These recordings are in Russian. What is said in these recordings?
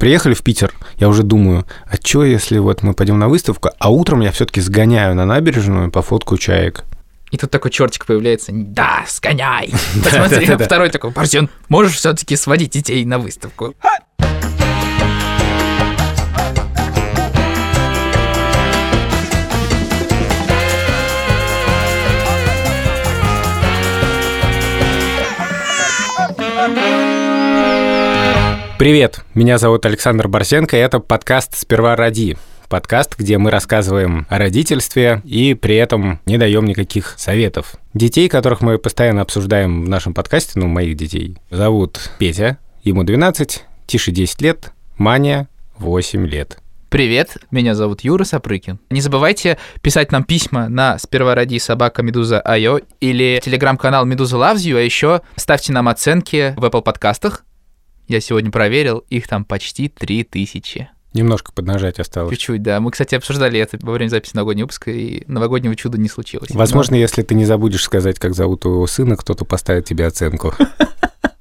приехали в Питер, я уже думаю, а что, если вот мы пойдем на выставку, а утром я все-таки сгоняю на набережную по фотку чаек. И тут такой чертик появляется. Да, сгоняй. Посмотри, второй такой, Парсен, можешь все-таки сводить детей на выставку? Привет, меня зовут Александр Барсенко, и это подкаст «Сперва ради». Подкаст, где мы рассказываем о родительстве и при этом не даем никаких советов. Детей, которых мы постоянно обсуждаем в нашем подкасте, ну, моих детей, зовут Петя, ему 12, Тише 10 лет, Маня 8 лет. Привет, меня зовут Юра Сапрыкин. Не забывайте писать нам письма на сперва ради собака Медуза Айо или телеграм-канал Медуза Loves а еще ставьте нам оценки в Apple подкастах, я сегодня проверил, их там почти 3000. Немножко поднажать осталось. Чуть-чуть, да. Мы, кстати, обсуждали это во время записи новогоднего выпуска, и новогоднего чуда не случилось. Возможно, Но... если ты не забудешь сказать, как зовут твоего сына, кто-то поставит тебе оценку.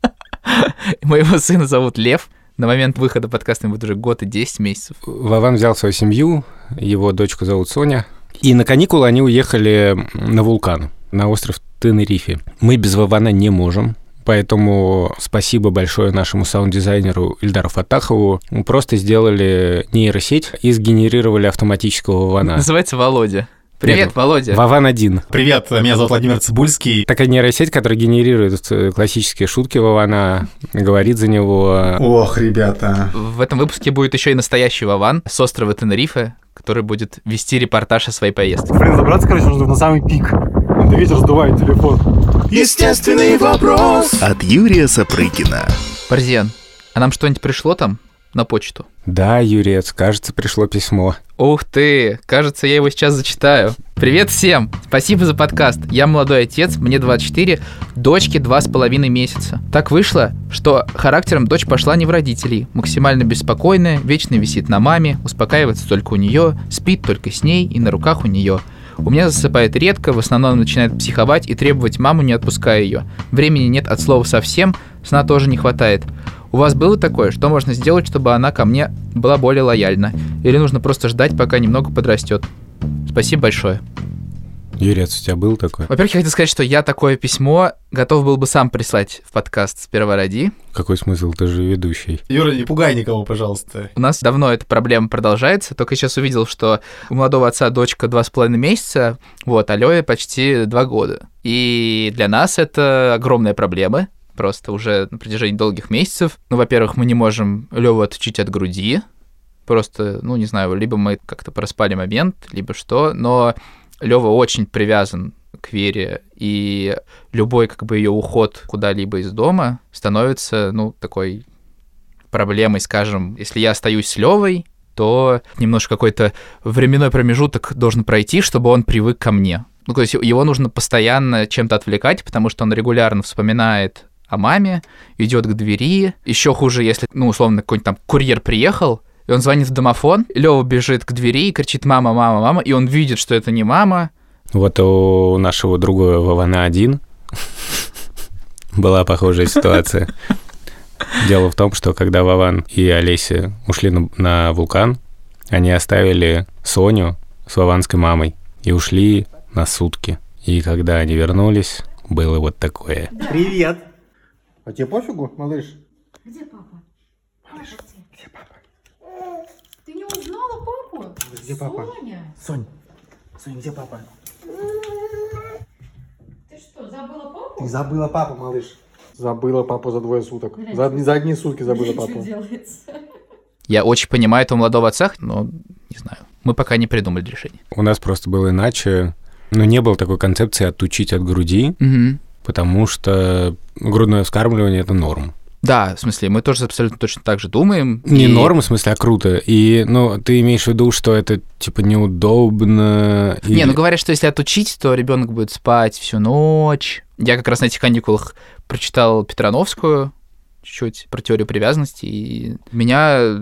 Моего сына зовут Лев. На момент выхода подкаста ему будет уже год и 10 месяцев. Вован взял свою семью, его дочку зовут Соня. И на каникулы они уехали на вулкан, на остров Тенерифе. Мы без Вована не можем. Поэтому спасибо большое нашему саунд-дизайнеру Ильдару Фатахову. Мы просто сделали нейросеть и сгенерировали автоматического Вована. Называется Володя. Привет, Нет, Володя. Вован один. Привет, меня зовут Владимир Цибульский. Такая нейросеть, которая генерирует э, классические шутки Вована, говорит за него. Ох, ребята. В этом выпуске будет еще и настоящий Вован с острова Тенерифе, который будет вести репортаж о своей поездке. Блин, забраться, короче, нужно на самый пик. Это ветер сдувает телефон. Естественный вопрос от Юрия Сапрыкина. Парзен, а нам что-нибудь пришло там на почту? Да, Юрец, кажется, пришло письмо. Ух ты, кажется, я его сейчас зачитаю. Привет всем! Спасибо за подкаст. Я молодой отец, мне 24, дочке два с половиной месяца. Так вышло, что характером дочь пошла не в родителей. Максимально беспокойная, вечно висит на маме, успокаивается только у нее, спит только с ней и на руках у нее – у меня засыпает редко, в основном начинает психовать и требовать маму, не отпуская ее. Времени нет от слова совсем, сна тоже не хватает. У вас было такое? Что можно сделать, чтобы она ко мне была более лояльна? Или нужно просто ждать, пока немного подрастет? Спасибо большое. Юрец, у тебя был такой? Во-первых, я хотел сказать, что я такое письмо готов был бы сам прислать в подкаст «Сперва ради». Какой смысл? Ты же ведущий. Юра, не пугай никого, пожалуйста. У нас давно эта проблема продолжается, только сейчас увидел, что у молодого отца дочка два с половиной месяца, вот, а Лёе почти два года. И для нас это огромная проблема, просто уже на протяжении долгих месяцев. Ну, во-первых, мы не можем Леву отучить от груди, просто, ну, не знаю, либо мы как-то проспали момент, либо что, но Лева очень привязан к Вере, и любой как бы ее уход куда-либо из дома становится, ну, такой проблемой, скажем, если я остаюсь с Левой, то немножко какой-то временной промежуток должен пройти, чтобы он привык ко мне. Ну, то есть его нужно постоянно чем-то отвлекать, потому что он регулярно вспоминает о маме, идет к двери. Еще хуже, если, ну, условно, какой-нибудь там курьер приехал, и он звонит в домофон, Лева бежит к двери и кричит «мама, мама, мама», и он видит, что это не мама. Вот у нашего друга Вована один была похожая ситуация. Дело в том, что когда Вован и Олеся ушли на, на вулкан, они оставили Соню с Вованской мамой и ушли на сутки. И когда они вернулись, было вот такое. Привет. А тебе пофигу, малыш? Где папа? Малыш, не узнала папу? Где папа? Соня. Сонь, Сонь, где папа? Ты что, забыла папу? Ты забыла папу, малыш. Забыла папу за двое суток. За, за одни сутки забыла папу. Что делается? Я очень понимаю этого молодого отца, но не знаю. Мы пока не придумали решение. У нас просто было иначе. Но не было такой концепции отучить от груди, Угу. потому что грудное вскармливание — это норм. Да, в смысле, мы тоже абсолютно точно так же думаем. Не и- норм, в смысле, а круто. И, ну, ты имеешь в виду, что это, типа, неудобно? Не, или- ну говорят, что если отучить, то ребенок будет спать всю ночь. Я как раз на этих каникулах прочитал Петрановскую чуть-чуть про теорию привязанности, и меня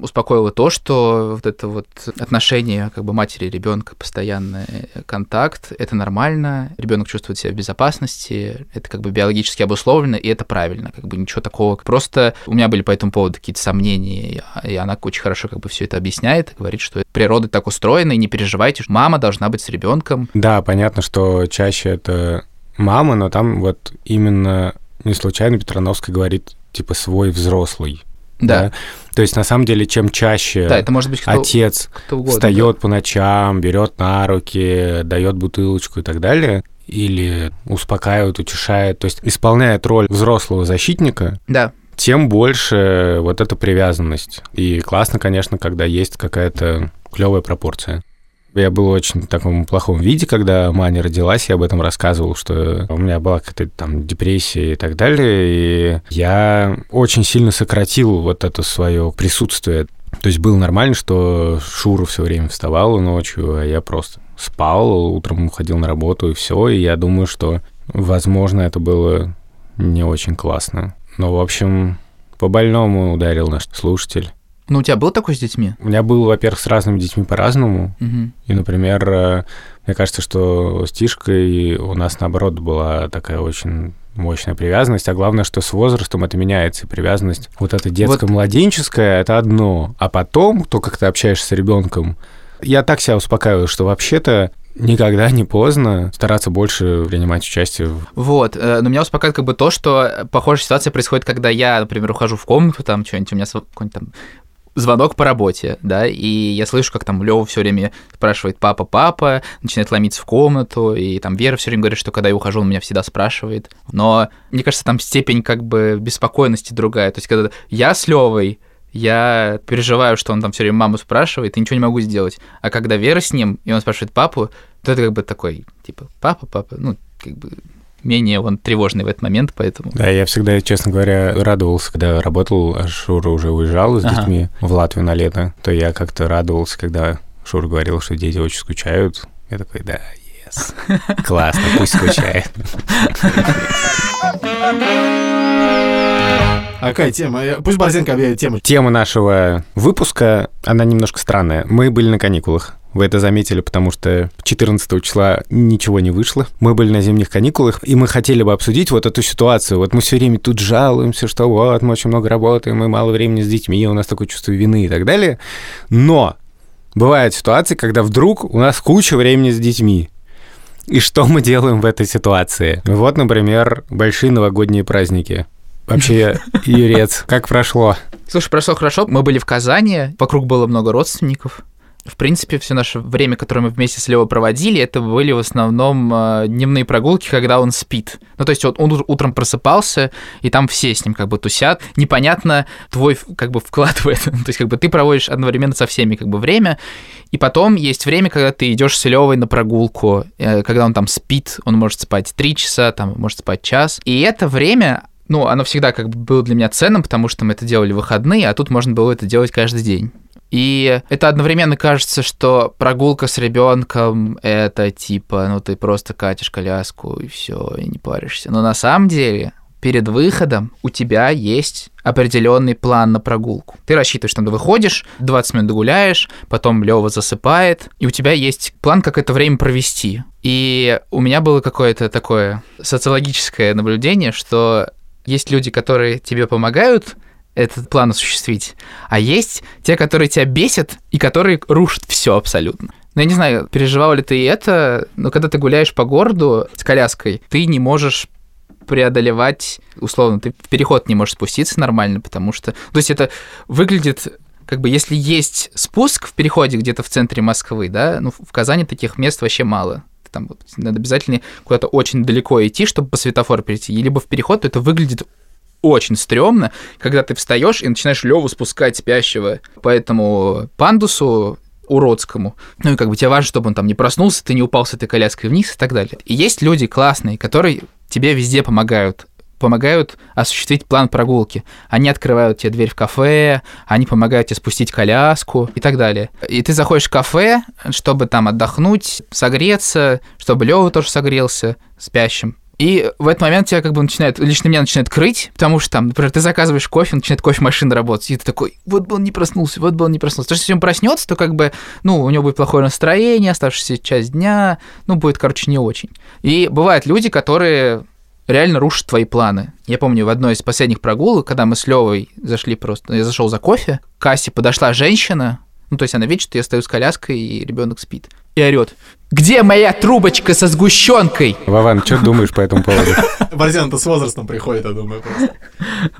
успокоило то, что вот это вот отношение как бы матери и ребенка, постоянный контакт, это нормально, ребенок чувствует себя в безопасности, это как бы биологически обусловлено, и это правильно, как бы ничего такого. Просто у меня были по этому поводу какие-то сомнения, и она очень хорошо как бы все это объясняет, говорит, что природа так устроена, и не переживайте, мама должна быть с ребенком. Да, понятно, что чаще это мама, но там вот именно не случайно Петрановская говорит, типа, свой взрослый. Да. То есть, на самом деле, чем чаще Да, это может быть кто, отец кто угодно. встает по ночам, берет на руки, дает бутылочку и так далее, или успокаивает, утешает, то есть исполняет роль взрослого защитника, Да. тем больше вот эта привязанность. И классно, конечно, когда есть какая-то клевая пропорция. Я был очень в таком плохом виде, когда Маня родилась, я об этом рассказывал, что у меня была какая-то там депрессия и так далее, и я очень сильно сократил вот это свое присутствие. То есть было нормально, что Шура все время вставала ночью, а я просто спал, утром уходил на работу и все, и я думаю, что, возможно, это было не очень классно. Но, в общем, по больному ударил наш слушатель. Ну, у тебя был такой с детьми? У меня был, во-первых, с разными детьми по-разному. Мгм. И, например, э, мне кажется, что с Тишкой у нас, наоборот, была такая очень мощная привязанность, а главное, что с возрастом это меняется, и привязанность вот эта детско-младенческая, это одно, а потом, то, как ты общаешься с ребенком, я так себя успокаиваю, что вообще-то никогда не поздно стараться больше принимать участие в Вот, э, но меня успокаивает как бы то, что похожая ситуация происходит, когда я, например, ухожу в комнату, там что-нибудь, у меня какой-нибудь там звонок по работе, да, и я слышу, как там Лёва все время спрашивает «папа, папа», начинает ломиться в комнату, и там Вера все время говорит, что когда я ухожу, он меня всегда спрашивает. Но мне кажется, там степень как бы беспокойности другая. То есть, когда я с Левой, я переживаю, что он там все время маму спрашивает, и ничего не могу сделать. А когда Вера с ним, и он спрашивает папу, то это как бы такой, типа, папа, папа, ну, как бы менее он тревожный в этот момент, поэтому... Да, я всегда, честно говоря, радовался, когда работал, а Шура уже уезжал с Ага. детьми в Латвию на лето, то я как-то радовался, когда Шура говорил, что дети очень скучают. Я такой, да, yes. Классно, пусть скучает. А какая тема? Пусть Борзенко объявит тему. Тема нашего выпуска, она немножко странная. Мы были на каникулах. Вы это заметили, потому что 14 числа ничего не вышло. Мы были на зимних каникулах, и мы хотели бы обсудить вот эту ситуацию. Вот мы все время тут жалуемся, что вот, мы очень много работаем, мы мало времени с детьми, у нас такое чувство вины и так далее. Но бывают ситуации, когда вдруг у нас куча времени с детьми. И что мы делаем в этой ситуации? Вот, например, большие новогодние праздники. Вообще, Юрец, как прошло? Слушай, прошло хорошо. Мы были в Казани, вокруг было много родственников. В принципе, все наше время, которое мы вместе с Лео проводили, это были в основном э, дневные прогулки, когда он спит. Ну, то есть вот он ут- утром просыпался, и там все с ним как бы тусят. Непонятно твой как бы вклад в это. то есть как бы ты проводишь одновременно со всеми как бы время, и потом есть время, когда ты идешь с Левой на прогулку, э, когда он там спит, он может спать 3 часа, там может спать час. И это время, ну, оно всегда как бы было для меня ценным, потому что мы это делали в выходные, а тут можно было это делать каждый день. И это одновременно кажется, что прогулка с ребенком это типа, ну ты просто катишь коляску и все, и не паришься. Но на самом деле перед выходом у тебя есть определенный план на прогулку. Ты рассчитываешь, что ты выходишь, 20 минут гуляешь, потом Лева засыпает, и у тебя есть план, как это время провести. И у меня было какое-то такое социологическое наблюдение, что есть люди, которые тебе помогают этот план осуществить, а есть те, которые тебя бесят и которые рушат все абсолютно. Ну, я не знаю, переживал ли ты это, но когда ты гуляешь по городу с коляской, ты не можешь преодолевать, условно, ты в переход не можешь спуститься нормально, потому что... То есть это выглядит как бы если есть спуск в переходе где-то в центре Москвы, да, ну, в Казани таких мест вообще мало. Там вот надо обязательно куда-то очень далеко идти, чтобы по светофору перейти. И либо в переход, то это выглядит очень стрёмно, когда ты встаешь и начинаешь Леву спускать спящего по этому пандусу уродскому. Ну и как бы тебе важно, чтобы он там не проснулся, ты не упал с этой коляской вниз и так далее. И есть люди классные, которые тебе везде помогают помогают осуществить план прогулки. Они открывают тебе дверь в кафе, они помогают тебе спустить коляску и так далее. И ты заходишь в кафе, чтобы там отдохнуть, согреться, чтобы Лёва тоже согрелся спящим. И в этот момент тебя как бы начинает, лично меня начинает крыть, потому что там, например, ты заказываешь кофе, начинает кофемашина работать, и ты такой, вот бы он не проснулся, вот бы он не проснулся. Потому что если он проснется, то как бы, ну, у него будет плохое настроение, оставшаяся часть дня, ну, будет, короче, не очень. И бывают люди, которые реально рушат твои планы. Я помню, в одной из последних прогулок, когда мы с Левой зашли просто, я зашел за кофе, к кассе подошла женщина, ну, то есть она видит, что я стою с коляской, и ребенок спит. И орет, где моя трубочка со сгущенкой? Вован, что думаешь по этому поводу? Борзян, это с возрастом приходит, я думаю, просто.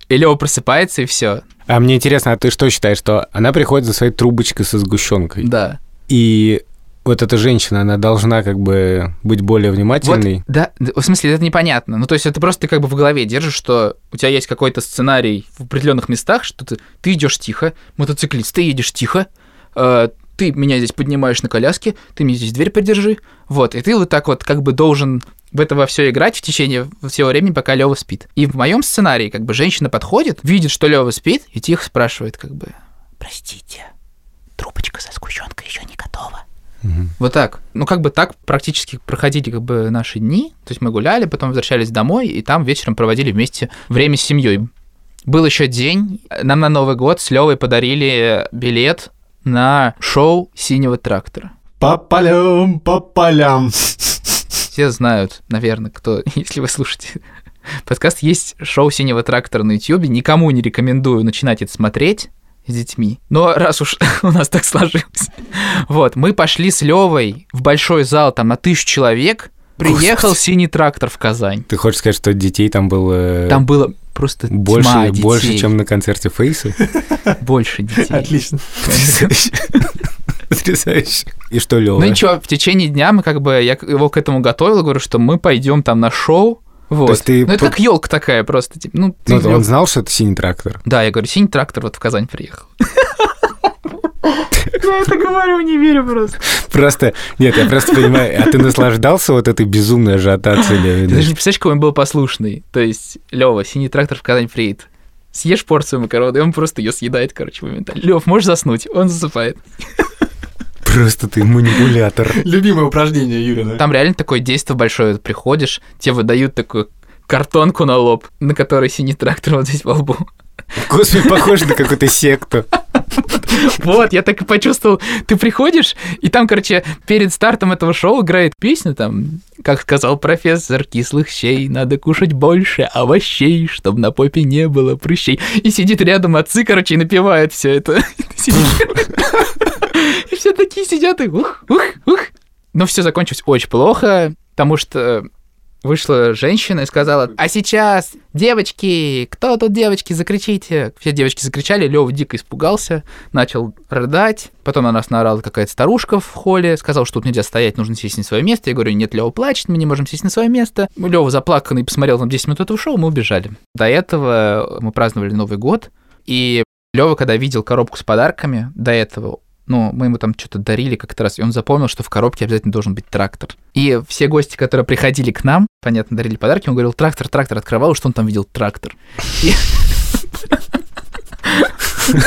И Лева просыпается, и все. А мне интересно, а ты что считаешь, что она приходит за своей трубочкой со сгущенкой? Да. И вот эта женщина, она должна как бы быть более внимательной. Вот, да, в смысле, это непонятно. Ну, то есть это просто ты как бы в голове держишь, что у тебя есть какой-то сценарий в определенных местах, что ты, ты идешь тихо, мотоциклист, ты едешь тихо, ты меня здесь поднимаешь на коляске, ты мне здесь дверь придержи, вот, и ты вот так вот как бы должен в это во все играть в течение всего времени, пока Лева спит. И в моем сценарии как бы женщина подходит, видит, что Лева спит, и тихо спрашивает как бы, простите, трубочка со сгущенкой еще не готова. Вот так. Ну, как бы так практически проходили как бы наши дни. То есть мы гуляли, потом возвращались домой, и там вечером проводили вместе время с семьей. Был еще день, нам на Новый год с Левой подарили билет на шоу «Синего трактора». По полям, по полям. Все знают, наверное, кто, если вы слушаете подкаст, есть шоу «Синего трактора» на YouTube. Никому не рекомендую начинать это смотреть с детьми. Но раз уж у нас так сложилось. Вот, мы пошли с Левой в большой зал, там на тысячу человек. Приехал синий трактор в Казань. Ты хочешь сказать, что детей там было Там было просто тьма больше, детей. больше, чем на концерте Фейса? больше детей. Отлично. Потрясающе. И что, Лёва? Ну ничего, в течение дня мы как бы, я его к этому готовил, говорю, что мы пойдем там на шоу. Вот. есть ты ну, это по- как елка такая просто. Типа, ну, ты Ну, он знал, что это синий трактор? Да, я говорю, синий трактор вот в Казань приехал. Я это говорю, не верю просто. Просто, нет, я просто понимаю, а ты наслаждался вот этой безумной ажиотацией, Ты не представляешь, какой он был послушный. То есть, Лева, синий трактор в Казань приедет. Съешь порцию макароны, и он просто ее съедает, короче, моментально. Лев, можешь заснуть? Он засыпает. Просто ты манипулятор. Любимое упражнение Юрина. Там реально такое действие большое. Приходишь, тебе выдают такую картонку на лоб, на которой синий трактор вот здесь во лбу. Господи, похож на какую-то секту. Вот, я так и почувствовал. Ты приходишь, и там, короче, перед стартом этого шоу играет песня, там, как сказал профессор, кислых щей надо кушать больше овощей, чтобы на попе не было прыщей. И сидит рядом отцы, короче, и напевает все это. И все такие сидят и ух, ух, ух. Но все закончилось очень плохо, потому что вышла женщина и сказала, а сейчас, девочки, кто тут девочки, закричите. Все девочки закричали, Лёва дико испугался, начал рыдать. Потом на нас наорала какая-то старушка в холле, сказал, что тут нельзя стоять, нужно сесть на свое место. Я говорю, нет, Лёва плачет, мы не можем сесть на свое место. Лёва заплаканный посмотрел там 10 минут этого шоу, мы убежали. До этого мы праздновали Новый год, и Лёва, когда видел коробку с подарками, до этого ну, мы ему там что-то дарили как-то раз, и он запомнил, что в коробке обязательно должен быть трактор. И все гости, которые приходили к нам, понятно, дарили подарки, он говорил, трактор, трактор, открывал, что он там видел трактор.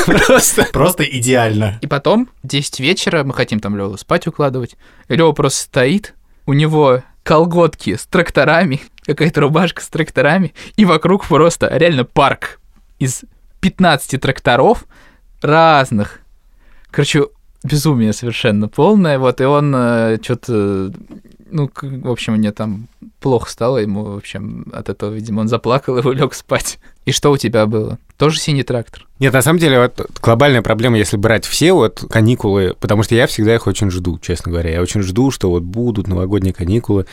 Просто. Просто идеально. И потом, 10 вечера, мы хотим там Лёву спать укладывать, Лёва просто стоит, у него колготки с тракторами, какая-то рубашка с тракторами, и вокруг просто реально парк из 15 тракторов разных. Короче, безумие совершенно полное, вот, и он что-то, ну, в общем, мне там плохо стало ему, в общем, от этого, видимо, он заплакал и лег спать. И что у тебя было? Тоже синий трактор? Нет, на самом деле, вот глобальная проблема, если брать все вот каникулы, потому что я всегда их очень жду, честно говоря. Я очень жду, что вот будут новогодние каникулы,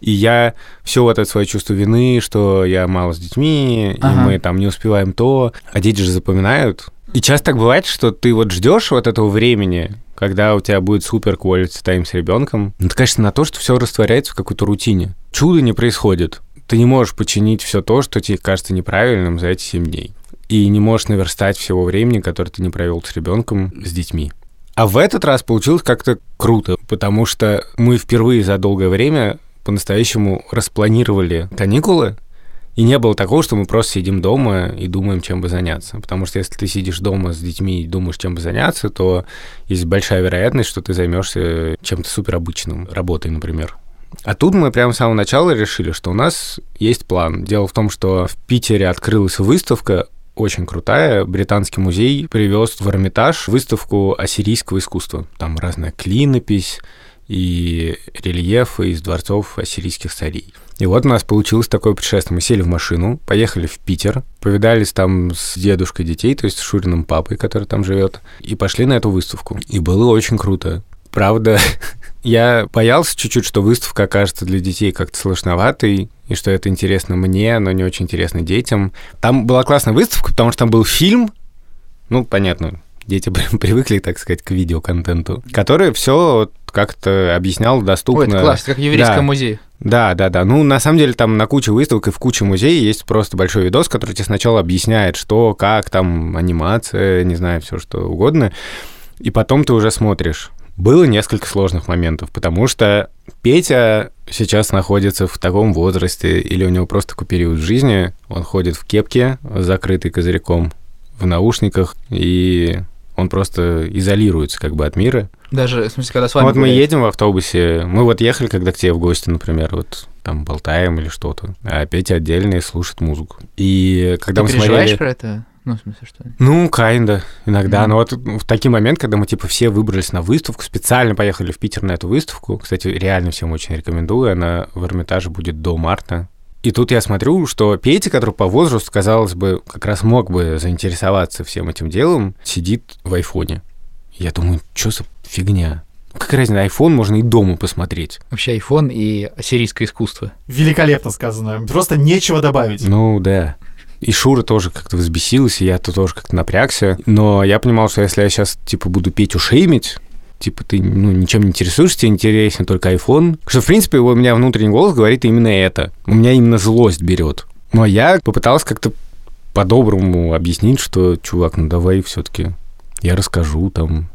и я все вот это свое чувство вины, что я мало с детьми, и Ага. мы там не успеваем то, а дети же запоминают. И часто так бывает, что ты вот ждешь вот этого времени, когда у тебя будет супер quality тайм с ребенком, ну, это, конечно, на то, что все растворяется в какой-то рутине. Чудо не происходит. Ты не можешь починить все то, что тебе кажется неправильным за эти 7 дней. И не можешь наверстать всего времени, которое ты не провел с ребенком, с детьми. А в этот раз получилось как-то круто, потому что мы впервые за долгое время по-настоящему распланировали каникулы, и не было такого, что мы просто сидим дома и думаем, чем бы заняться. Потому что если ты сидишь дома с детьми и думаешь, чем бы заняться, то есть большая вероятность, что ты займешься чем-то суперобычным, работой, например. А тут мы прямо с самого начала решили, что у нас есть план. Дело в том, что в Питере открылась выставка очень крутая. Британский музей привез в Эрмитаж выставку ассирийского искусства. Там разная клинопись и рельефы из дворцов ассирийских царей. И вот у нас получилось такое путешествие. Мы сели в машину, поехали в Питер, повидались там с дедушкой детей, то есть с Шуриным папой, который там живет, и пошли на эту выставку. И было очень круто. Правда, я боялся чуть-чуть, что выставка окажется для детей как-то сложноватой, и что это интересно мне, но не очень интересно детям. Там была классная выставка, потому что там был фильм, ну, понятно, дети привыкли, так сказать, к видеоконтенту, который все как-то объяснял доступно. Ой, это класс, как в еврейском Да. музее. Да, да, да. Ну, на самом деле, там на куче выставок и в куче музеев есть просто большой видос, который тебе сначала объясняет, что, как, там, анимация, не знаю, все что угодно. И потом ты уже смотришь. Было несколько сложных моментов, потому что Петя сейчас находится в таком возрасте, или у него просто такой период в жизни, он ходит в кепке, закрытый козырьком, в наушниках, и он просто изолируется как бы от мира. Даже, в смысле, когда с вами Вот мы гуляет. едем в автобусе, мы вот ехали, когда к тебе в гости, например, вот там болтаем или что-то, а Петя отдельно и слушает музыку. И когда Ты мы переживаешь смотрели... про это? Ну, в смысле, что? Ну, кайнда, иногда. Мгм. Но вот в такие моменты, когда мы, типа, все выбрались на выставку, специально поехали в Питер на эту выставку. Кстати, реально всем очень рекомендую. Она в Эрмитаже будет до марта. И тут я смотрю, что Петя, который по возрасту, казалось бы, как раз мог бы заинтересоваться всем этим делом, сидит в айфоне. Я думаю, что за фигня? Как разница, iPhone можно и дома посмотреть. Вообще iPhone и ассирийское искусство. Великолепно сказано. Просто нечего добавить. Ну, да. И Шура тоже как-то взбесилась, и я -то тоже как-то напрягся. Но я понимал, что если я сейчас, типа, буду Петю шеймить, типа, ты ну, ничем не интересуешься, тебе интересен только iPhone. Что, в принципе, у меня внутренний голос говорит именно это. У меня именно злость берет. Но я попытался как-то по-доброму объяснить, что, чувак, ну давай все-таки я расскажу там,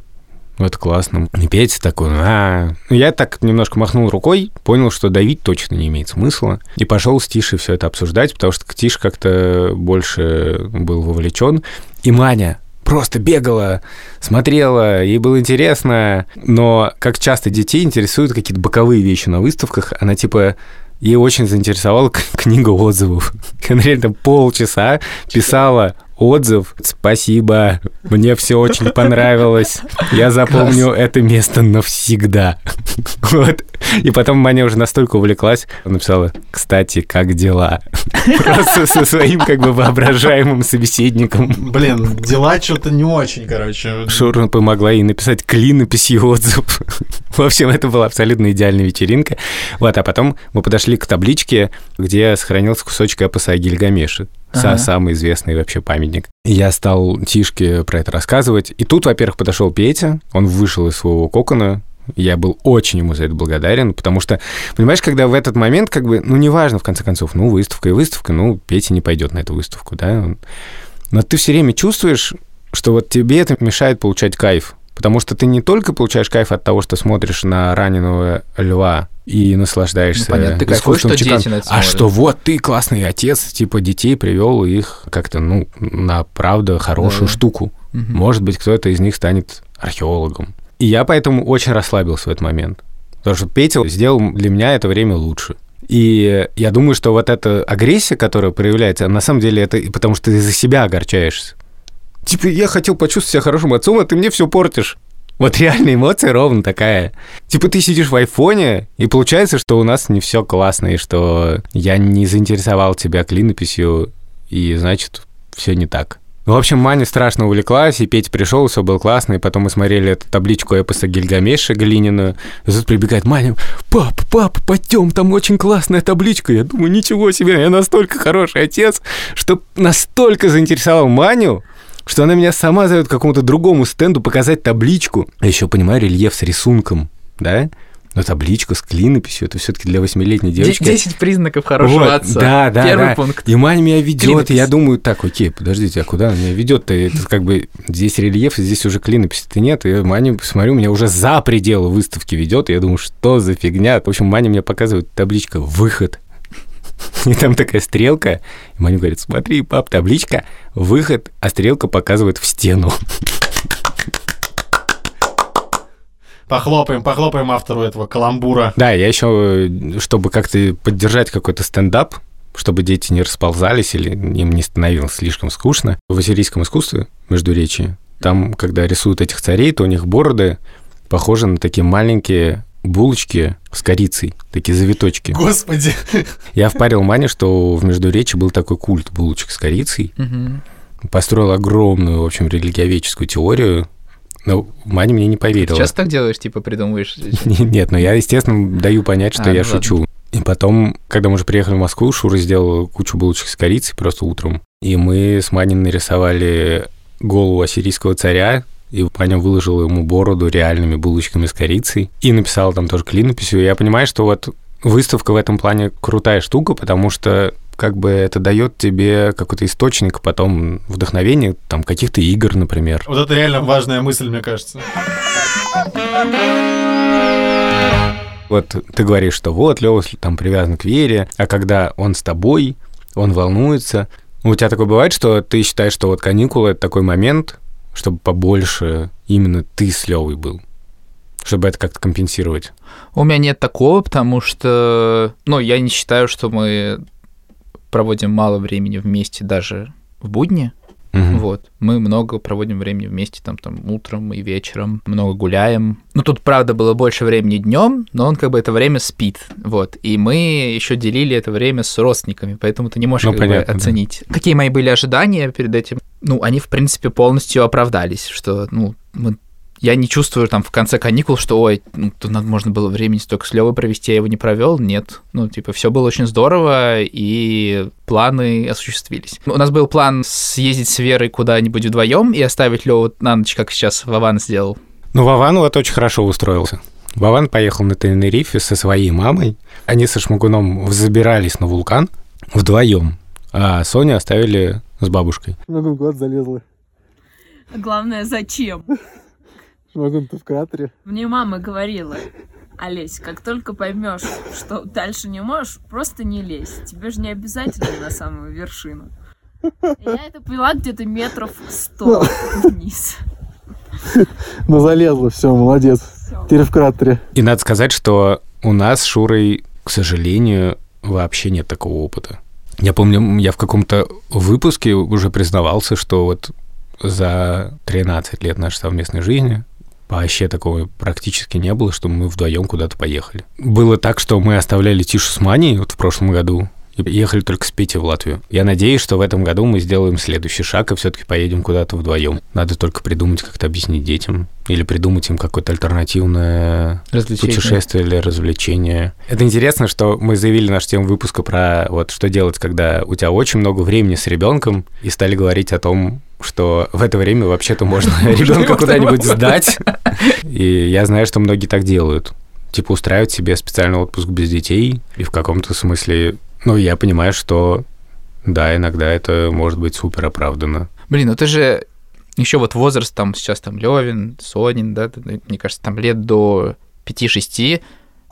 ну, это классно. И Петя такой, а Ну, Я так немножко махнул рукой, понял, что давить точно не имеет смысла. И пошел с Тишей все это обсуждать, потому что Тиш как-то больше был вовлечен. И Маня просто бегала, смотрела, ей было интересно. Но как часто детей интересуют какие-то боковые вещи на выставках, она типа Ей очень заинтересовала книга отзывов. Она реально полчаса писала отзыв. Спасибо, мне все очень понравилось. Я запомню это место навсегда. Вот. И потом Маня уже настолько увлеклась, написала, кстати, как дела? Просто со своим как бы воображаемым собеседником. Блин, дела что-то не очень, короче. Шурна помогла ей написать клинопись и отзыв. В общем, это была абсолютно идеальная вечеринка. Вот, а потом мы подошли к табличке, где сохранился кусочек эпоса. Са- Ага. Самый известный вообще памятник. Я стал Тишке про это рассказывать. И тут, во-первых, подошел Петя, он вышел из своего кокона, я был очень ему за это благодарен, потому что, понимаешь, когда в этот момент, как бы, ну, неважно, в конце концов, ну, выставка и выставка, ну, Петя не пойдет на эту выставку, да, но ты все время чувствуешь, что вот тебе это мешает получать кайф. Потому что ты не только получаешь кайф от того, что смотришь на раненого льва и наслаждаешься Ну, понятно, ты кайфуешь, что дети на это А смотрят. что вот ты классный отец, типа детей привел их как-то, ну, на правда хорошую Да. штуку. Мгм. Может быть, кто-то из них станет археологом. И я поэтому очень расслабился в этот момент. Потому что Петя сделал для меня это время лучше. И я думаю, что вот эта агрессия, которая проявляется, на самом деле это потому, что ты за себя огорчаешься. Типа, я хотел почувствовать себя хорошим отцом, а ты мне все портишь. Вот реальная эмоция ровно такая. Типа ты сидишь в айфоне, и получается, что у нас не все классно, и что я не заинтересовал тебя клинописью, и значит, все не так. В общем, Маня страшно увлеклась, и Петя пришел, все было классно, и потом мы смотрели эту табличку эпоса Гильгамеша глиняную, и тут прибегает Маня, пап, пап, пойдем, там очень классная табличка. Я думаю, ничего себе, я настолько хороший отец, что настолько заинтересовал Маню, что она меня сама зовет к какому-то другому стенду показать табличку. А еще, понимаю, рельеф с рисунком, да? Но табличка с клинописью, это все-таки для восьмилетней девочки. 10 признаков хорошего Вот, отца. Да, да, Первый да. пункт. И Маня меня ведет, Клинопись. и я думаю, так, окей, подождите, а куда она меня ведет-то? Это как бы здесь рельеф, здесь уже клинописи-то нет. И Маня, смотрю, меня уже за пределы выставки ведет, и я думаю, что за фигня? В общем, Маня мне показывает табличка «Выход». И там такая стрелка. И Маня говорит, смотри, пап, табличка, выход, а стрелка показывает в стену. Похлопаем, похлопаем автору этого каламбура. Да, я еще, чтобы как-то поддержать какой-то стендап, чтобы дети не расползались или им не становилось слишком скучно. В ассирийском искусстве, междуречии, там, когда рисуют этих царей, то у них бороды похожи на такие маленькие булочки с корицей, такие завиточки. Господи. Я впарил Мане, что в Междуречи был такой культ булочек с корицей. Мгм. Построил огромную, в общем, религиоведческую теорию. Но Маня мне не поверила. Сейчас так делаешь, типа придумываешь. Нет, но я, естественно, даю понять, что А, я ну ладно. шучу. И потом, когда мы уже приехали в Москву, Шура сделал кучу булочек с корицей просто утром. И мы с Маней нарисовали голову ассирийского царя, и Маня выложила ему бороду реальными булочками с корицей. И написала там тоже клинописью. И я понимаю, что вот выставка в этом плане крутая штука, потому что как бы это дает тебе какой-то источник потом вдохновения, там, каких-то игр, например. Вот это реально важная мысль, мне кажется. Вот ты говоришь, что вот Лёва там привязан к Вере, а когда он с тобой, он волнуется. У тебя такое бывает, что ты считаешь, что вот каникулы — это такой момент, чтобы побольше именно ты с Лёвой был? Чтобы это как-то компенсировать. У меня нет такого, потому что, ну, я не считаю, что мы проводим мало времени вместе даже в будни. Мгм. Вот. Мы много проводим времени вместе, там, там, утром и вечером, много гуляем. Ну, тут, правда, было больше времени днем, но он как бы это время спит. Вот. И мы еще делили это время с родственниками, поэтому ты не можешь Ну, как бы понятно, да. оценить. Какие мои были ожидания перед этим? Ну, они, в принципе, полностью оправдались, что, ну, мы я не чувствую там в конце каникул, что, ой, ну, тут надо, можно было времени столько с Левой провести, я его не провел. Нет. Ну, типа, все было очень здорово, и планы осуществились. У нас был план съездить с Верой куда-нибудь вдвоем и оставить Леву на ночь, как сейчас Вован сделал. Ну, Вован вот очень хорошо устроился. Вован поехал на Тенерифе со своей мамой. Они со Шмагуном забирались на вулкан вдвоем, а Соню оставили с бабушкой. Шмагун куда залезла? Главное, зачем? Шмагун, ты в кратере? Мне мама говорила, Олесь, как только поймешь, что дальше не можешь, просто не лезь. Тебе же не обязательно на самую вершину. Я это поняла где-то метров сто вниз. Ну, залезла, все, молодец. Всё. Теперь в кратере. И надо сказать, что у нас с Шурой, к сожалению, вообще нет такого опыта. Я помню, я в каком-то выпуске уже признавался, что вот за 13 лет нашей совместной жизни вообще такого практически не было, что мы вдвоем куда-то поехали. Было так, что мы оставляли Тишу с Маней вот в прошлом году и ехали только с Петей в Латвию. Я надеюсь, что в этом году мы сделаем следующий шаг и все-таки поедем куда-то вдвоем. Надо только придумать, как это объяснить детям. Или придумать им какое-то альтернативное путешествие или развлечение. Это интересно, что мы заявили нашу тему выпуска про вот что делать, когда у тебя очень много времени с ребенком, и стали говорить о том, что в это время вообще-то можно ребенка куда-нибудь сдать. И я знаю, что многие так делают. Типа устраивать себе специальный отпуск без детей, и в каком-то смысле, ну, я понимаю, что да, иногда это может быть супер оправданно. Блин, ну ты же еще вот возраст там сейчас там Левин, Сонин, да, мне кажется, там лет до 5-6,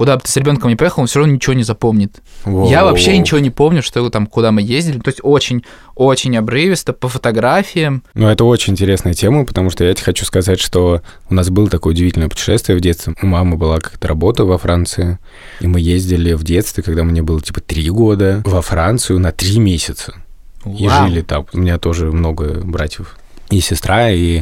куда бы ты с ребенком не поехал, он все равно ничего не запомнит. Я вообще ничего не помню, что там, куда мы ездили. То есть очень-очень обрывисто по фотографиям. Ну, это очень интересная тема, потому что я тебе хочу сказать, что у нас было такое удивительное путешествие в детстве. У мамы была какая-то работа во Франции, и мы ездили в детстве, когда мне было типа три года, во Францию на три месяца. И Вау. жили там. У меня тоже много братьев и сестра, и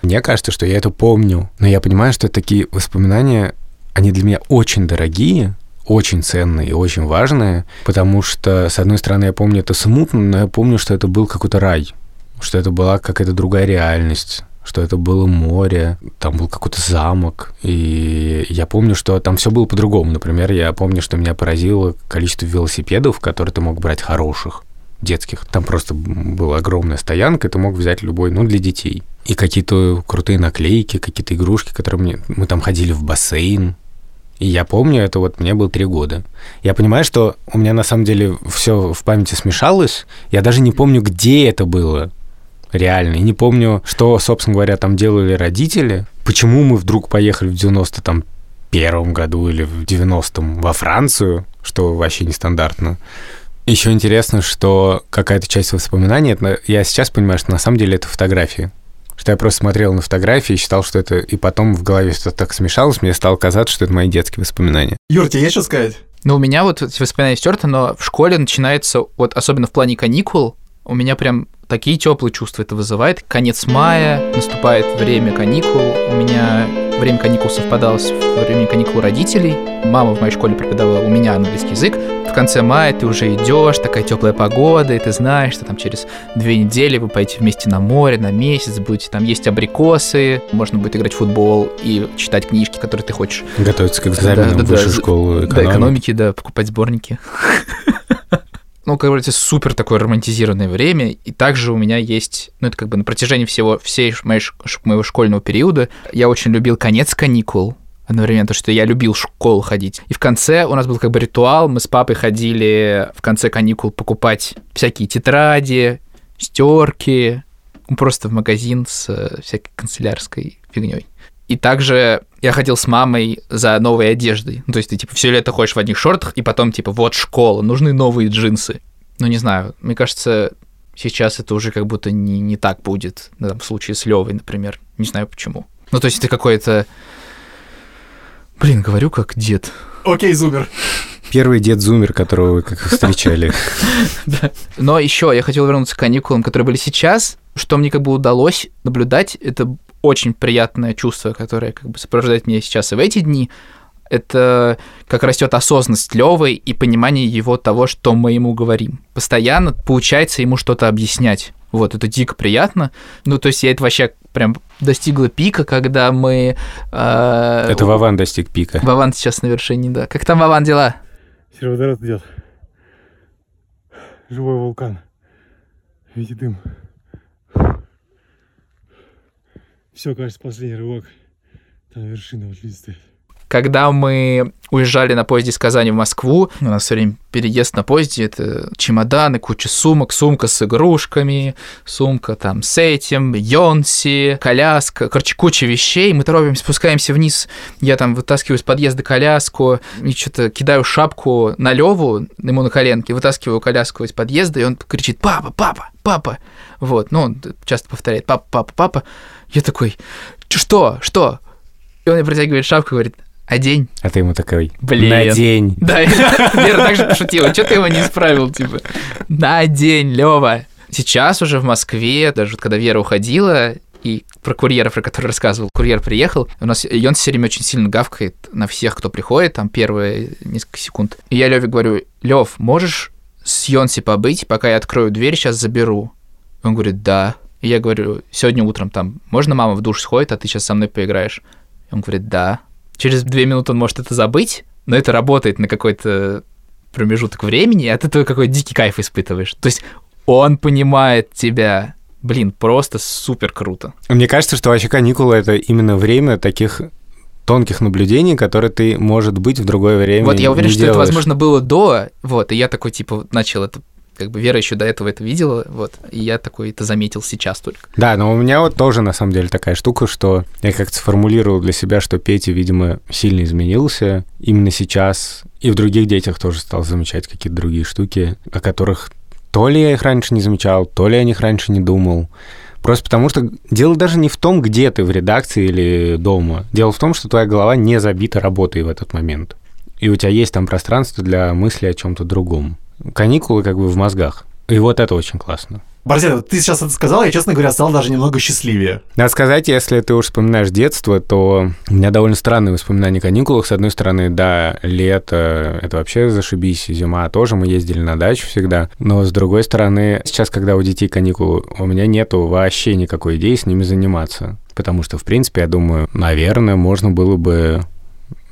мне кажется, что я это помню. Но я понимаю, что такие воспоминания, они для меня очень дорогие, очень ценные и очень важные, потому что, с одной стороны, я помню это смутно, но я помню, что это был какой-то рай, что это была какая-то другая реальность, что это было море, там был какой-то замок, и я помню, что там все было по-другому. Например, я помню, что меня поразило количество велосипедов, которые ты мог брать хороших, детских. Там просто была огромная стоянка, и ты мог взять любой, ну, для детей. И какие-то крутые наклейки, какие-то игрушки, которые мне... Мы там ходили в бассейн, и я помню, это вот мне было три года. Я понимаю, что у меня на самом деле все в памяти смешалось. Я даже не помню, где это было реально. И не помню, что, собственно говоря, там делали родители. Почему мы вдруг поехали в 90 там первом году или в 90-м во Францию, что вообще нестандартно. Еще интересно, что какая-то часть воспоминаний, это, я сейчас понимаю, что на самом деле это фотографии. Что я просто смотрел на фотографии и считал, что это... И потом в голове все так смешалось, мне стало казаться, что это мои детские воспоминания. Юр, тебе есть что сказать? Ну, у меня вот эти воспоминания стерты, но в школе начинается, вот особенно в плане каникул, у меня прям такие теплые чувства это вызывает. Конец мая, наступает время каникул. У меня время каникул совпадало с временем каникул родителей. Мама в моей школе преподавала у меня английский язык. В конце мая ты уже идешь, такая теплая погода, и ты знаешь, что там через две недели вы пойдете вместе на море, на месяц, будете там есть абрикосы, можно будет играть в футбол и читать книжки, которые ты хочешь. Готовиться к экзаменам Да, да, в высшую да. школу Да, экономики. экономики, да, покупать сборники. Ну, как говорится, супер такое романтизированное время. И также у меня есть, ну, это как бы на протяжении всего, всей моей, моего школьного периода я очень любил конец каникул. Одновременно, то, что я любил школу ходить. И в конце у нас был как бы ритуал. Мы с папой ходили в конце каникул покупать всякие тетради, стерки, просто в магазин с э, всякой канцелярской фигней. И также я ходил с мамой за новой одеждой. Ну, то есть ты, типа, все лето ходишь в одних шортах, и потом, типа, вот школа, нужны новые джинсы. Ну, не знаю, мне кажется, сейчас это уже как будто не, не так будет. Ну, там, в случае с Левой, например. Не знаю почему. Ну, то есть это какой-то... Блин, говорю как дед. Окей, Зубер. Первый дед-зумер, которого вы как встречали. Да. Но еще я хотел вернуться к каникулам, которые были сейчас. Что мне как бы удалось наблюдать, это очень приятное чувство, которое как бы сопровождает меня сейчас и в эти дни. Это как растет осознанность Левы и понимание его того, что мы ему говорим. Постоянно получается ему что-то объяснять. Вот, это дико приятно. Ну, то есть я это вообще прям достигла пика, когда мы... э, Это Вован достиг пика. Вован сейчас на вершине, да. Как там, Вован, дела? Сероводород идет. Живой вулкан. Видит дым. Все, кажется, последний рывок. Там вершина вот видите, стоит. Когда мы уезжали на поезде из Казани в Москву, у нас все время переезд на поезде, это чемоданы, куча сумок, сумка с игрушками, сумка там с этим, Йонси, коляска, короче, куча вещей. Мы торопимся, спускаемся вниз, я там вытаскиваю из подъезда коляску, и что-то кидаю шапку на Леву, ему на коленке, вытаскиваю коляску из подъезда, и он кричит «Папа, папа, папа!» Вот, ну, он часто повторяет «Папа, папа, папа!» Я такой «Чё, «Что? Что?» И он мне протягивает шапку и говорит «Одень». А ты ему такой, Блин. надень. Да, Вера также пошутила. Что ты его не исправил, типа? На день, Лева. Сейчас уже в Москве, даже вот когда Вера уходила, и про курьера, про который рассказывал, курьер приехал, у нас и он все время очень сильно гавкает на всех, кто приходит, там первые несколько секунд. И я Леве говорю, Лев, можешь с Йонси побыть, пока я открою дверь, сейчас заберу. Он говорит, да. И я говорю, сегодня утром там, можно мама в душ сходит, а ты сейчас со мной поиграешь? И он говорит, да. Через две минуты он может это забыть, но это работает на какой-то промежуток времени, и от этого какой-то дикий кайф испытываешь. То есть он понимает тебя. Блин, просто супер круто. Мне кажется, что вообще каникулы — это именно время таких тонких наблюдений, которые ты, может быть, в другое время вот я уверен, что это, делаешь. возможно, было до, вот, и я такой, типа, начал это как бы Вера еще до этого это видела, вот, и я такой это заметил сейчас только. Да, но у меня вот тоже, на самом деле, такая штука, что я как-то сформулировал для себя, что Петя, видимо, сильно изменился именно сейчас, и в других детях тоже стал замечать какие-то другие штуки, о которых то ли я их раньше не замечал, то ли я о них раньше не думал. Просто потому что дело даже не в том, где ты, в редакции или дома. Дело в том, что твоя голова не забита работой в этот момент. И у тебя есть там пространство для мысли о чем-то другом. Каникулы как бы в мозгах. И вот это очень классно. Борзен, ты сейчас это сказал, я, честно говоря, стал даже немного счастливее. Надо сказать, если ты уж вспоминаешь детство, то у меня довольно странные воспоминания о каникулах. С одной стороны, да, лето — это вообще зашибись, зима тоже, мы ездили на дачу всегда. Но с другой стороны, сейчас, когда у детей каникулы, у меня нету вообще никакой идеи с ними заниматься. Потому что, в принципе, я думаю, наверное, можно было бы...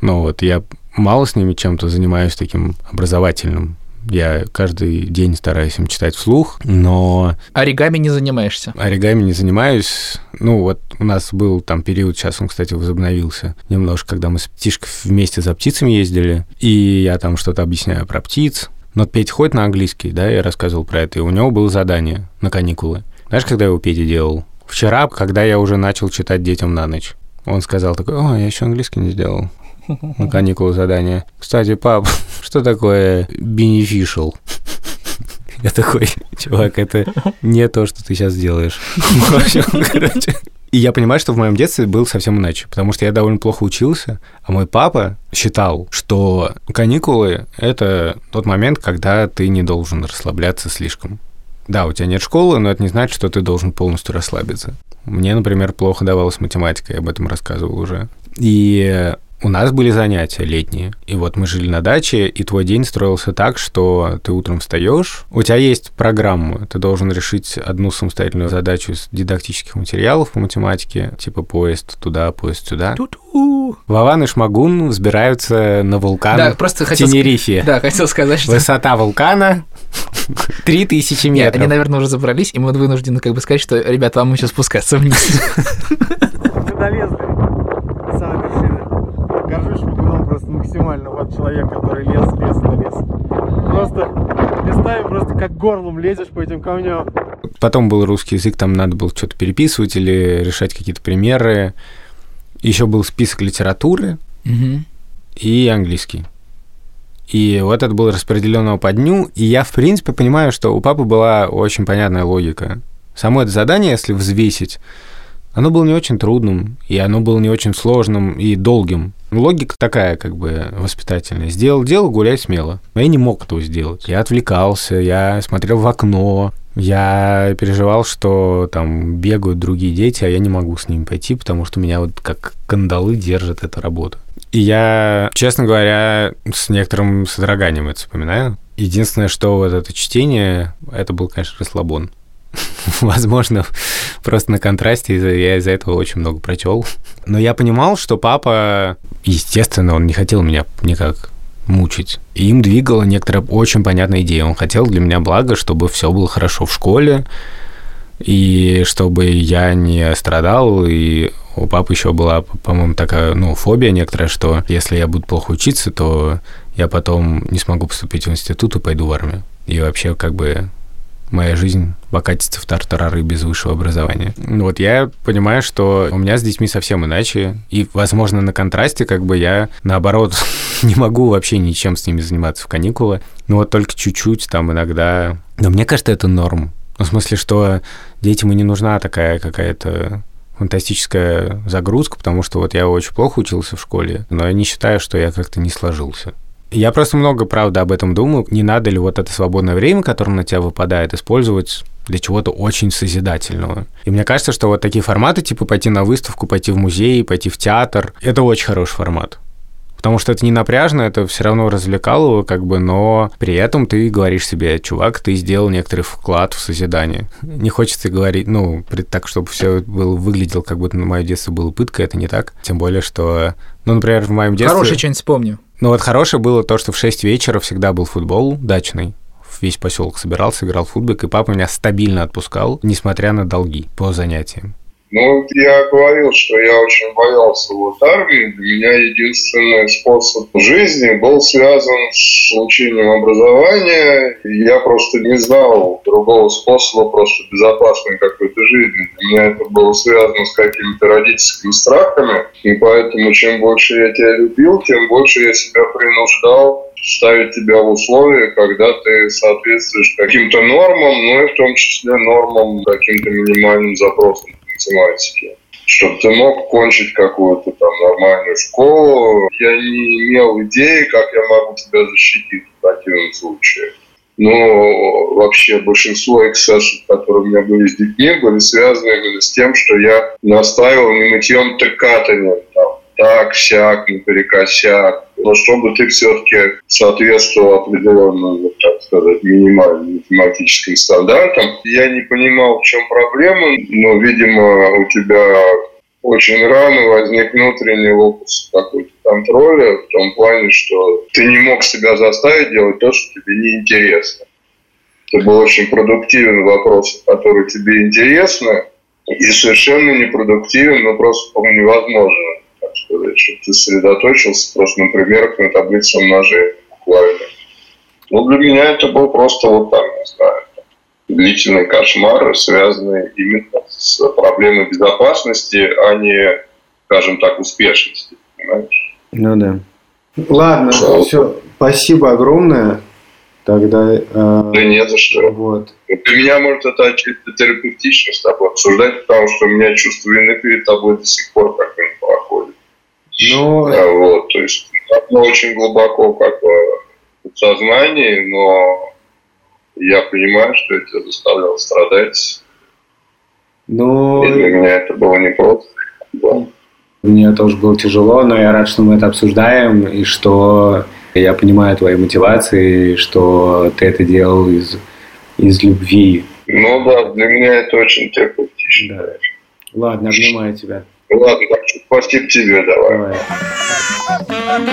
Ну вот, я мало с ними чем-то занимаюсь таким образовательным. Я каждый день стараюсь им читать вслух, но Оригами не занимаешься. оригами не занимаюсь. Ну, вот у нас был там период, сейчас он, кстати, возобновился немножко, когда мы с Птишкой вместе за птицами ездили, и я там что-то объясняю про птиц. Но Петя ходит на английский, да, я рассказывал про это, и у него было задание на каникулы. Знаешь, когда я у Пети делал? Вчера, когда я уже начал читать детям на ночь. Он сказал такой, о, я еще английский не сделал. На каникулы задание. Кстати, пап, что такое beneficial? Я такой, чувак, это не то, что ты сейчас делаешь. И я понимаю, что в моем детстве был совсем иначе, потому что я довольно плохо учился, а мой папа считал, что каникулы — это тот момент, когда ты не должен расслабляться слишком. Да, у тебя нет школы, но это не значит, что ты должен полностью расслабиться. Мне, например, плохо давалась математика, я об этом рассказывал уже. И у нас были занятия летние, и вот мы жили на даче, и твой день строился так, что ты утром встаешь, у тебя есть программа, ты должен решить одну самостоятельную задачу из дидактических материалов по математике, типа поезд туда, поезд сюда. Ту-ту. Вован и Шмагун взбираются на вулкан Да, просто в хотел... ск- Тенерифе. Да, хотел сказать, что... Высота вулкана 3000 Нет, метров. они, наверное, уже забрались, и мы вынуждены как бы сказать, что, ребят, вам еще спускаться вниз. Максимально. Вот человек, который лез, лез, лез. Просто местами просто как горлом лезешь по этим камням. Потом был русский язык, там надо было что-то переписывать или решать какие-то примеры. Еще был список литературы Мгм. и английский. И вот это было распределено по дню, и я, в принципе, понимаю, что у папы была очень понятная логика. Само это задание, если взвесить, оно было не очень трудным, и оно было не очень сложным и долгим. Логика такая, как бы, воспитательная. Сделал дело, гуляй смело. Но я не мог этого сделать. Я отвлекался, я смотрел в окно, я переживал, что там бегают другие дети, а я не могу с ними пойти, потому что меня вот как кандалы держит эта работа. И я, честно говоря, с некоторым содроганием это вспоминаю. Единственное, что вот это чтение, это был, конечно, расслабон. Возможно, просто на контрасте я из-за этого очень много прочел. Но я понимал, что папа, естественно, он не хотел меня никак мучить. И им двигала некоторая очень понятная идея. Он хотел для меня благо, чтобы все было хорошо в школе, и чтобы я не страдал, и у папы еще была, по-моему, такая, ну, фобия некоторая, что если я буду плохо учиться, то я потом не смогу поступить в институт и пойду в армию. И вообще, как бы, моя жизнь покатится в тартарары без высшего образования. Ну Вот я понимаю, что у меня с детьми совсем иначе, и, возможно, на контрасте, как бы, я, наоборот, не могу вообще ничем с ними заниматься в каникулы. Ну вот только чуть-чуть там иногда... Но мне кажется, это норм. Ну, в смысле, что детям и не нужна такая какая-то фантастическая загрузка, потому что вот я очень плохо учился в школе, но я не считаю, что я как-то не сложился. Я просто много, правда, об этом думаю. Не надо ли вот это свободное время, которое на тебя выпадает, использовать для чего-то очень созидательного. И мне кажется, что вот такие форматы, типа пойти на выставку, пойти в музей, пойти в театр, это очень хороший формат. Потому что это не напряжно, это все равно развлекало, как бы, но при этом ты говоришь себе, чувак, ты сделал некоторый вклад в созидание. Не хочется говорить, ну, так, чтобы все было, выглядело, как будто мое детство было пыткой, это не так. Тем более, что, ну, например, в моем детстве... Хорошее что-нибудь вспомню. Ну вот хорошее было то, что в 6 вечера всегда был футбол дачный. Весь поселок собирался, играл в футбол, и папа меня стабильно отпускал, несмотря на долги по занятиям. Ну, я говорил, что я очень боялся вот армии. Для меня единственный способ жизни был связан с получением образования. Я просто не знал другого способа просто безопасной какой-то жизни. Для меня это было связано с какими-то родительскими страхами. И поэтому чем больше я тебя любил, тем больше я себя принуждал ставить тебя в условия, когда ты соответствуешь каким-то нормам, ну и в том числе нормам, каким-то минимальным запросам по математике. Чтобы ты мог кончить какую-то там нормальную школу. Я не имел идеи, как я могу тебя защитить в противном случае. Но вообще большинство эксцессов, которые у меня были с детьми, были связаны именно с тем, что я настаивал не мытьем, так катанием. Там, так, сяк, наперекосяк. Но чтобы ты все-таки соответствовал определенным, так сказать, минимальным математическим стандартам. Я не понимал, в чем проблема, но, видимо, у тебя очень рано возник внутренний опус какой-то контроля в том плане, что ты не мог себя заставить делать то, что тебе неинтересно. Это был очень продуктивен вопрос, который тебе интересно, и совершенно непродуктивен, но просто невозможно, чтобы ты сосредоточился просто на примерах на таблице умножения буквально. Ну, для меня это был просто вот там, не знаю, длительный кошмар, связанный именно с проблемой безопасности, а не, скажем так, успешности, понимаешь? Ну да. Ладно, Пожалуйста. все. Спасибо огромное. Тогда... э, Да не за что. Вот. Для меня, может, это чисто терапевтично с тобой обсуждать, потому что у меня чувство вины перед тобой до сих пор как бы не проходит. Ну, А, вот, то есть оно очень глубоко как бы в сознании, но я понимаю, что я тебя заставлял страдать, ну, и для меня это было непросто. Да. мне тоже было тяжело, но я рад, что мы это обсуждаем, и что я понимаю твои мотивации, что ты это делал из, из любви. Ну да, для меня это очень терапевтично. Да. Ладно, обнимаю тебя. Ладно, спасибо тебе, давай. Давай.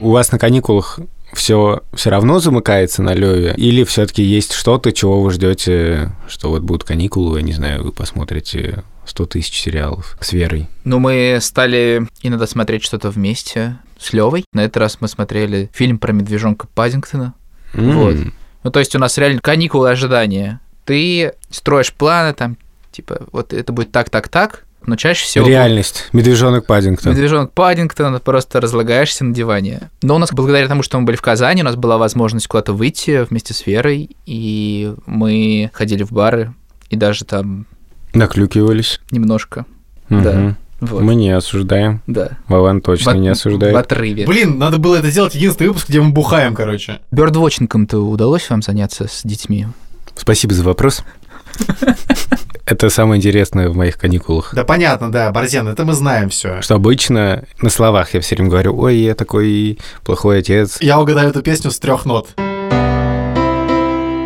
У вас на каникулах все все равно замыкается на Леве? Или все-таки есть что-то, чего вы ждете, что вот будут каникулы, я не знаю, вы посмотрите 100 тысяч сериалов с Верой? Ну, мы стали иногда смотреть что-то вместе с Левой. На этот раз мы смотрели фильм про медвежонка Паддингтона. Вот. М, Ну, то есть у нас реально каникулы ожидания. Ты строишь планы, там, типа, вот это будет так, так, так, но чаще всего... Реальность. Медвежонок Паддингтон. Медвежонок Паддингтона, просто разлагаешься на диване. Но у нас, благодаря тому, что мы были в Казани, у нас была возможность куда-то выйти вместе с Верой, и мы ходили в бары, и даже там Наклюкивались. немножко, Мгм. Да. вот, Мы не осуждаем. да. Вован точно В не осуждает. В отрыве. Блин, надо было это сделать единственный выпуск, где мы бухаем, короче. Бёрдвотчингом-то удалось вам заняться с детьми? Спасибо за вопрос. Это самое интересное в моих каникулах. Да понятно, да, Борзен, это мы знаем все. Что обычно на словах я все время говорю, ой, я такой плохой отец. Я угадаю эту песню с трех нот.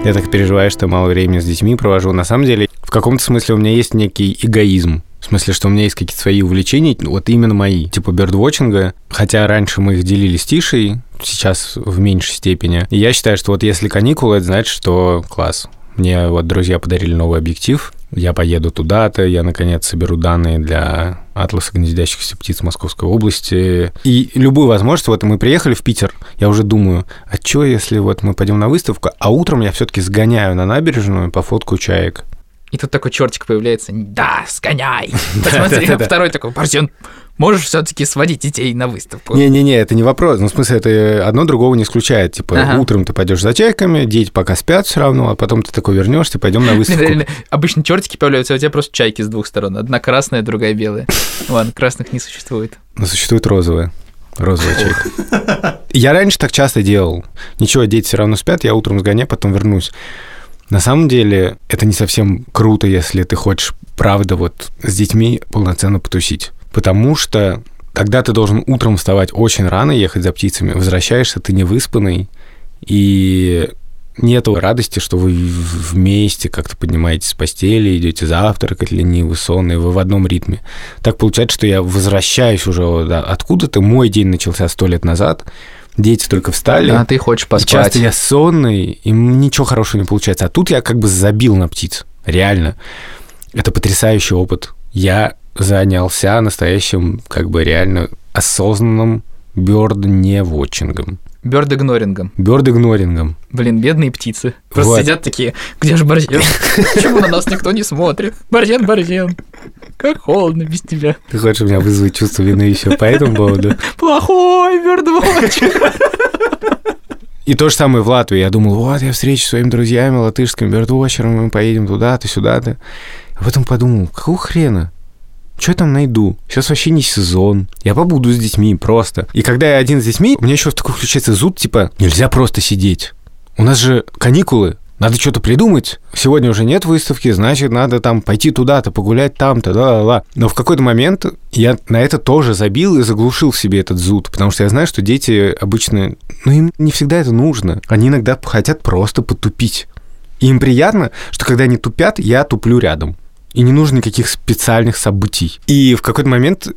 Я так переживаю, что мало времени с детьми провожу. На самом деле, в каком-то смысле у меня есть некий эгоизм. В смысле, что у меня есть какие-то свои увлечения, вот именно мои, типа бердвотчинга. Хотя раньше мы их делили с Тишей, сейчас в меньшей степени. И я считаю, что вот если каникулы, это значит, что класс. Мне вот друзья подарили новый объектив, я поеду туда-то, я, наконец, соберу данные для атласа гнездящихся птиц Московской области. И любую возможность, вот мы приехали в Питер, я уже думаю, а что, если вот мы пойдем на выставку, а утром я все-таки сгоняю на набережную, пофоткаю чаек. И тут такой чертик появляется. Да, сгоняй. Посмотри, Да-да-да. второй такой, Борзен, можешь все-таки сводить детей на выставку? Не-не-не, это не вопрос. Ну, в смысле, это одно другого не исключает. Типа, Ага. утром ты пойдешь за чайками, дети пока спят все равно, а потом ты такой вернешься, пойдем на выставку. реально, обычно чертики появляются, а у тебя просто чайки с двух сторон. Одна красная, другая белая. Ладно, красных не существует. Но существует розовая. Розовая чайка. Я раньше так часто делал. Ничего, дети все равно спят, я утром сгоняю, потом вернусь. На самом деле, это не совсем круто, если ты хочешь, правда, вот с детьми полноценно потусить. Потому что тогда ты должен утром вставать очень рано, ехать за птицами. Возвращаешься, ты не выспанный, и нету радости, что вы вместе как-то поднимаетесь с постели, идете завтракать, ленивый, сонный, вы в одном ритме. Так получается, что я возвращаюсь уже да, откуда-то, мой день начался сто лет назад, дети только встали, А ты хочешь и поспать. часто я сонный, и ничего хорошего не получается. А тут я как бы забил на птиц, реально. Это потрясающий опыт. Я занялся настоящим, как бы реально осознанным бёрд-не-вотчингом. Бёрд-игнорингом. Бёрд-игнорингом. Блин, бедные птицы. Просто Вот. сидят такие, где же Борзен? Почему на нас никто не смотрит? Борзен, Борзен. Как холодно без тебя. Ты хочешь у меня вызвать чувство вины еще по этому поводу? Плохой бёрдвотчинг. И то же самое в Латвии. Я думал, вот, я встречусь с своими друзьями латышскими бёрдвотчерами, мы поедем туда-то, сюда-то. А потом подумал, какого хрена? Что я там найду? Сейчас вообще не сезон. Я побуду с детьми просто. И когда я один с детьми, у меня еще такой включается зуд, типа, нельзя просто сидеть. У нас же каникулы. Надо что-то придумать. Сегодня уже нет выставки, значит, надо там пойти туда-то, погулять там-то, да-да-да. Но в какой-то момент я на это тоже забил и заглушил в себе этот зуд, потому что я знаю, что дети обычно, ну, им не всегда это нужно. Они иногда хотят просто потупить. И им приятно, что когда они тупят, я туплю рядом. И не нужно никаких специальных событий. И в какой-то момент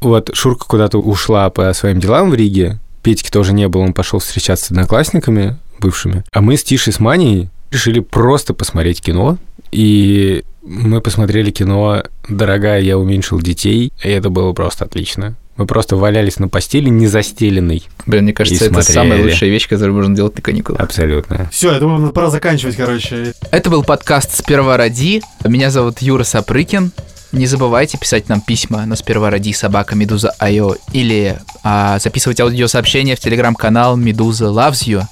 вот Шурка куда-то ушла по своим делам в Риге, Петьки тоже не было, он пошел встречаться с одноклассниками бывшими. А мы с Тишей, с Маней решили просто посмотреть кино. И мы посмотрели кино «Дорогая, я уменьшил детей», и это было просто отлично. Мы просто валялись на постели, не застеленной. Блин, мне кажется, это самая смотрели. лучшая вещь, которую можно делать на каникулах. Абсолютно. Все, я думаю, пора заканчивать, короче. Это был подкаст «Сперва роди». Меня зовут Юра Сапрыкин. Не забывайте писать нам письма на сперва ради собака Медуза Айо или а, записывать аудиосообщения в телеграм-канал Медуза Loves You.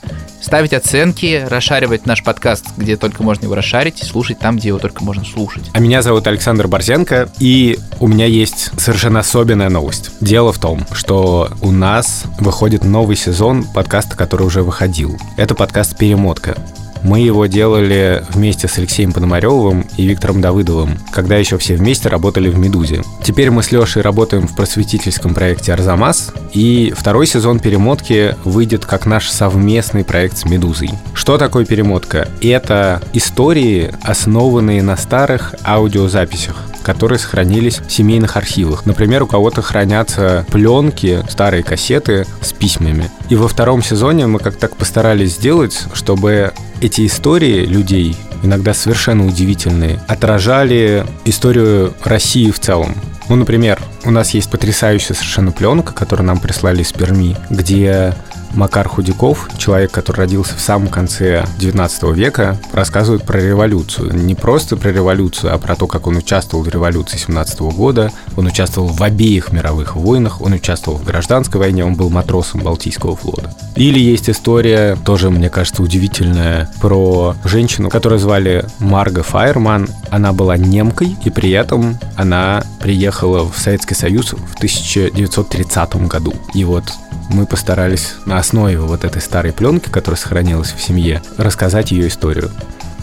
Ставить оценки, расшаривать наш подкаст, где только можно его расшарить, слушать там, где его только можно слушать. А меня зовут Александр Борзенко, и у меня есть совершенно особенная новость. Дело в том, что у нас выходит новый сезон подкаста, который уже выходил. Это подкаст «Перемотка». Мы его делали вместе с Алексеем Пономаревым и Виктором Давыдовым, когда еще все вместе работали в «Медузе». Теперь мы с Лешей работаем в просветительском проекте «Арзамас», и второй сезон «Перемотки» выйдет как наш совместный проект с «Медузой». Что такое «Перемотка»? Это истории, основанные на старых аудиозаписях которые сохранились в семейных архивах. Например, у кого-то хранятся пленки, старые кассеты с письмами. И во втором сезоне мы как так постарались сделать, чтобы эти истории людей, иногда совершенно удивительные, отражали историю России в целом. Ну, например, у нас есть потрясающая совершенно пленка, которую нам прислали из Перми, где Макар Худяков, человек, который родился в самом конце 19 века, рассказывает про революцию. Не просто про революцию, а про то, как он участвовал в революции 17 года. Он участвовал в обеих мировых войнах, он участвовал в гражданской войне, он был матросом Балтийского флота. Или есть история, тоже, мне кажется, удивительная, про женщину, которую звали Марга Файерман. Она была немкой, и при этом она приехала в Советский Союз в 1930 году. И вот мы постарались на основе вот этой старой пленки, которая сохранилась в семье, рассказать ее историю.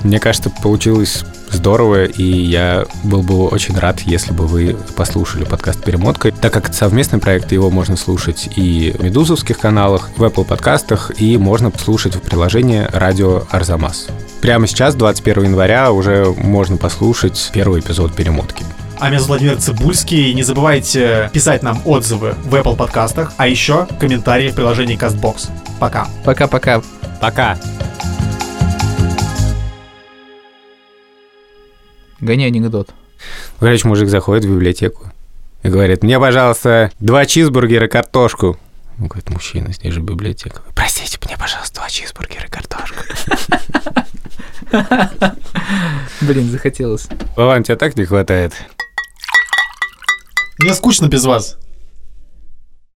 Мне кажется, получилось здорово, и я был бы очень рад, если бы вы послушали подкаст «Перемотка». Так как это совместный проект, его можно слушать и в медузовских каналах, в Apple подкастах, и можно послушать в приложении «Радио Арзамас». Прямо сейчас, 21 января, уже можно послушать первый эпизод «Перемотки». А меня зовут Владимир Цибульский. Не забывайте писать нам отзывы в Apple подкастах, а еще комментарии в приложении CastBox. Пока. Пока-пока. Пока. Гони анекдот. Короче, мужик заходит в библиотеку и говорит, мне, пожалуйста, два чизбургера и картошку. Он говорит, мужчина, здесь же библиотека. Простите, мне, пожалуйста, два чизбургера и картошку. Блин, захотелось. Вован, тебя так не хватает. Мне скучно без вас.